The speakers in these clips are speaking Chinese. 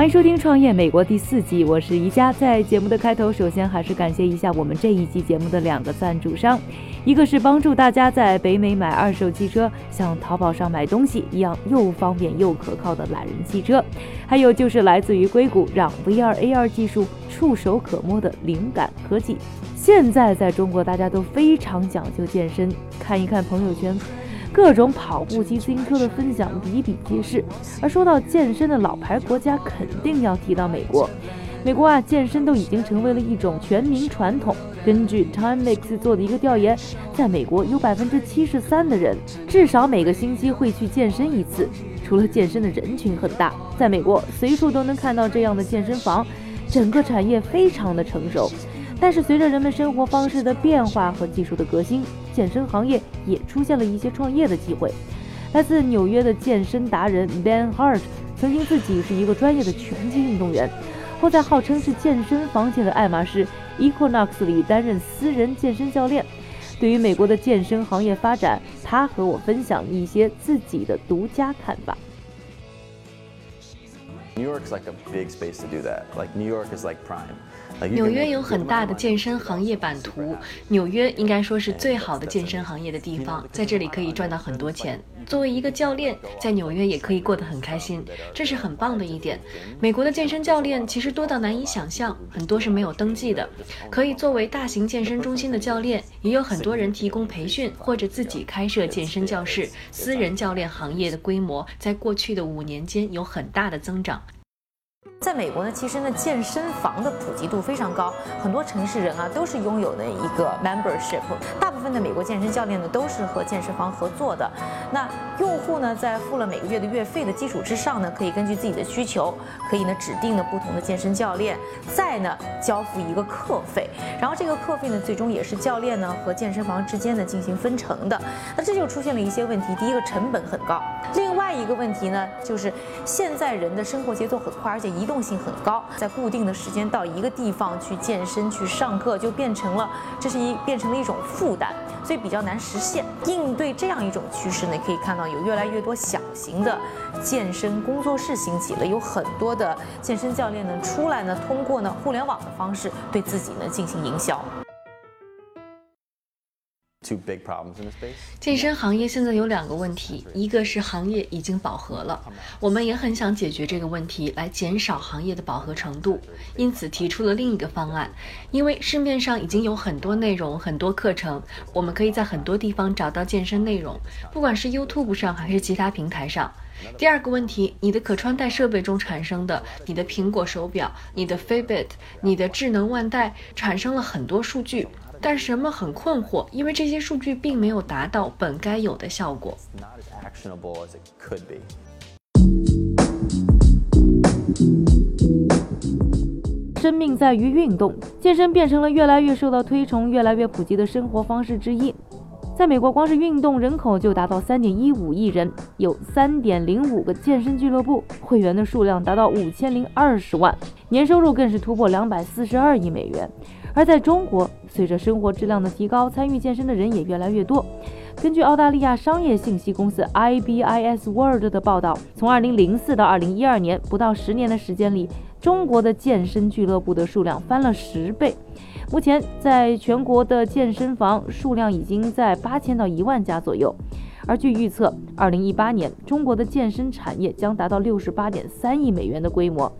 欢迎收听《创业美国》第四季，我是宜家。在节目的开头，首先还是感谢一下我们这一季节目的两个赞助商，一个是帮助大家在北美买二手汽车，像淘宝上买东西一样又方便又可靠的懒人汽车，还有就是来自于硅谷，让 VR AR 技术触手可摸的灵感科技。现在在中国，大家都非常讲究健身，看一看朋友圈。各种跑步机、自行车的分享比比皆是，而说到健身的老牌国家，肯定要提到美国。美国啊，健身都已经成为了一种全民传统。根据 Timex 做的一个调研，在美国有百分之七十三的人至少每个星期会去健身一次。除了健身的人群很大，在美国随处都能看到这样的健身房，整个产业非常的成熟。但是随着人们生活方式的变化和技术的革新，健身行业也出现了一些创业的机会。来自纽约的健身达人 Ben Hart 曾经自己是一个专业的拳击运动员，后在号称是健身房界的爱马仕 Equinox 里担任私人健身教练。对于美国的健身行业发展，他和我分享一些自己的独家看法。New York's like a big space to do that. Like New York is like prime. 纽约有很大的健身行业版图，纽约应该说是最好的健身行业的地方，在这里可以赚到很多钱。作为一个教练，在纽约也可以过得很开心，这是很棒的一点。美国的健身教练其实多到难以想象，很多是没有登记的，可以作为大型健身中心的教练，也有很多人提供培训或者自己开设健身教室。私人教练行业的规模在过去的五年间有很大的增长。在美国呢，其实呢，健身房的普及度非常高，很多城市人啊都是拥有的一个 membership。大部分的美国健身教练呢都是和健身房合作的。那用户呢在付了每个月的月费的基础之上呢，可以根据自己的需求，可以呢指定的不同的健身教练，再呢交付一个课费。然后这个课费呢，最终也是教练呢和健身房之间呢进行分成的。那这就出现了一些问题，第一个成本很高，另另外一个问题呢就是现在人的生活节奏很快，而且移动性很高，在固定的时间到一个地方去健身、去上课，就变成了这是一变成了一种负担，所以比较难实现。应对这样一种趋势呢，可以看到有越来越多小型的健身工作室兴起了，有很多的健身教练呢出来呢，通过呢互联网的方式对自己呢进行营销。健身行业现在有两个问题，一个是行业已经饱和了，我们也很想解决这个问题，来减少行业的饱和程度，因此提出了另一个方案。因为市面上已经有很多内容、很多课程，我们可以在很多地方找到健身内容，不管是 YouTube 上还是其他平台上。第二个问题，你的可穿戴设备中产生的，你的苹果手表、你的 Fitbit、你的智能腕带，产生了很多数据。但是人们很困惑，因为这些数据并没有达到本该有的效果。生命在于运动，健身变成了越来越受到推崇、越来越普及的生活方式之一。在美国，光是运动人口就达到三点一五亿人，有三点零五个健身俱乐部，会员的数量达到五千零二十万，年收入更是突破两百四十二亿美元。而在中国，随着生活质量的提高，参与健身的人也越来越多。根据澳大利亚商业信息公司 IBIS World 的报道，从2004到2012年，不到十年的时间里，中国的健身俱乐部的数量翻了十倍。目前，在全国的健身房数量已经在八千到一万家左右。而据预测，2018年中国的健身产业将达到68.3亿美元的规模。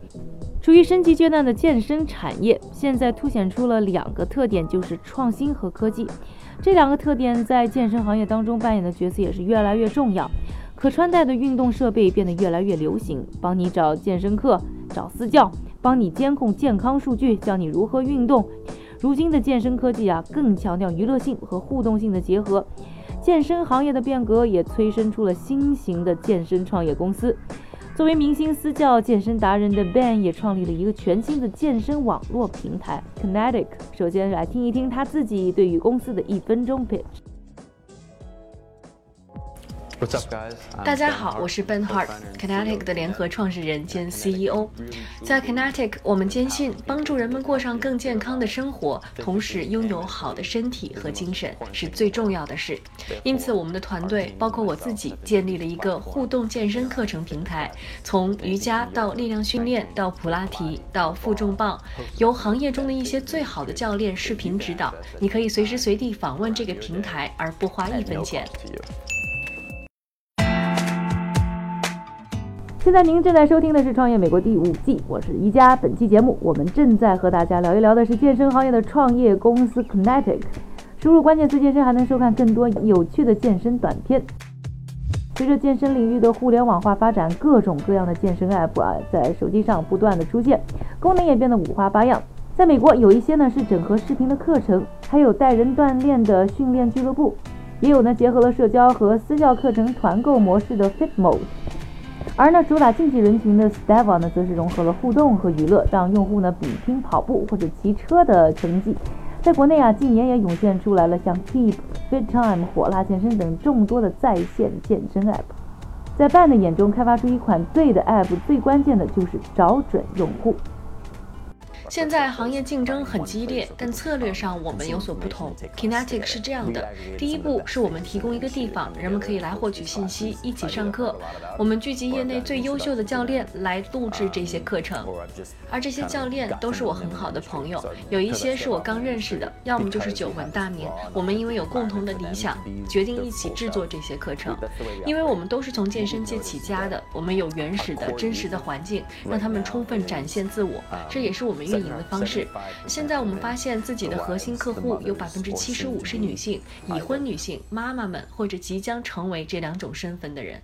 处于升级阶段的健身产业，现在凸显出了两个特点，就是创新和科技。这两个特点在健身行业当中扮演的角色也是越来越重要。可穿戴的运动设备变得越来越流行，帮你找健身课、找私教、帮你监控健康数据，教你如何运动。如今的健身科技啊，更强调娱乐性和互动性的结合。健身行业的变革也催生出了新型的健身创业公司。作为明星私教、健身达人的 Ben 也创立了一个全新的健身网络平台 Kinetic。首先来听一听他自己对于公司的一分钟 pitch。大家好，我是 Ben Hart，Kinetic 的联合创始人兼 CEO。在 Kinetic，我们坚信帮助人们过上更健康的生活，同时拥有好的身体和精神是最重要的事。因此，我们的团队包括我自己，建立了一个互动健身课程平台，从瑜伽到力量训练，到普拉提，到负重棒，由行业中的一些最好的教练视频指导。你可以随时随地访问这个平台，而不花一分钱。现在您正在收听的是《创业美国》第五季，我是宜佳。本期节目我们正在和大家聊一聊的是健身行业的创业公司 Kinetic。输入关键词“健身”，还能收看更多有趣的健身短片。随着健身领域的互联网化发展，各种各样的健身 App 啊，在手机上不断的出现，功能也变得五花八样。在美国，有一些呢是整合视频的课程，还有带人锻炼的训练俱乐部，也有呢结合了社交和私教课程团购模式的 Fitmo。而呢，主打竞技人群的 Steva 呢，则是融合了互动和娱乐，让用户呢比拼跑步或者骑车的成绩。在国内啊，近年也涌现出来了像 Keep、FitTime、火辣健身等众多的在线健身 App。在 b a n 的眼中，开发出一款对的 App，最关键的就是找准用户。现在行业竞争很激烈，但策略上我们有所不同。Kinetic 是这样的：第一步是我们提供一个地方，人们可以来获取信息，一起上课。我们聚集业内最优秀的教练来录制这些课程，而这些教练都是我很好的朋友，有一些是我刚认识的，要么就是久闻大名。我们因为有共同的理想，决定一起制作这些课程。因为我们都是从健身界起家的，我们有原始的真实的环境，让他们充分展现自我，这也是我们运。赢的方式。现在我们发现自己的核心客户有百分之七十五是女性，已婚女性、妈妈们或者即将成为这两种身份的人。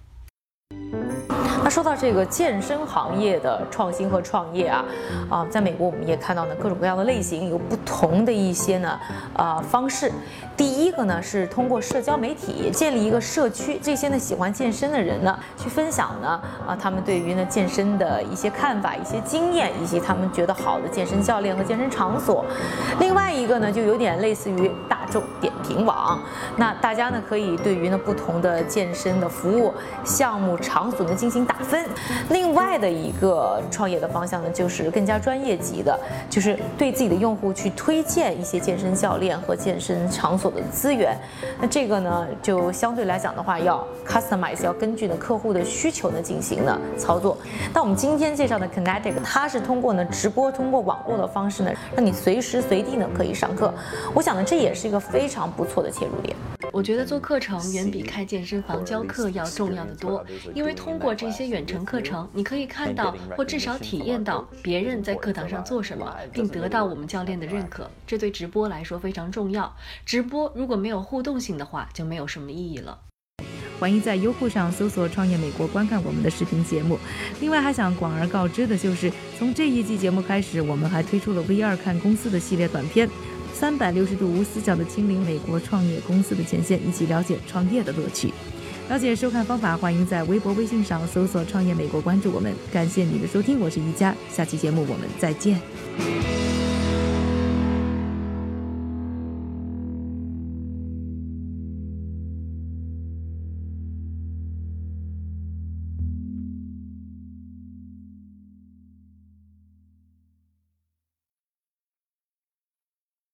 那说到这个健身行业的创新和创业啊，啊，在美国我们也看到呢各种各样的类型，有不同的一些呢呃方式。第一个呢是通过社交媒体建立一个社区，这些呢喜欢健身的人呢去分享呢啊他们对于呢健身的一些看法、一些经验，以及他们觉得好的健身教练和健身场所。另外一个呢就有点类似于大众点评网，那大家呢可以对于呢不同的健身的服务项目场所呢进行打。分，另外的一个创业的方向呢，就是更加专业级的，就是对自己的用户去推荐一些健身教练和健身场所的资源。那这个呢，就相对来讲的话，要 customize，要根据呢客户的需求呢进行呢操作。那我们今天介绍的 Kinetic，它是通过呢直播，通过网络的方式呢，让你随时随地呢可以上课。我想呢，这也是一个非常不错的切入点。我觉得做课程远比开健身房教课要重要的多，因为通过这些远程课程，你可以看到或至少体验到别人在课堂上做什么，并得到我们教练的认可。这对直播来说非常重要。直播如果没有互动性的话，就没有什么意义了。欢迎在优酷上搜索“创业美国”观看我们的视频节目。另外，还想广而告之的就是，从这一季节目开始，我们还推出了 V 二看公司的系列短片。三百六十度无死角的亲临美国创业公司的前线，一起了解创业的乐趣。了解收看方法，欢迎在微博、微信上搜索“创业美国”，关注我们。感谢你的收听，我是宜佳，下期节目我们再见。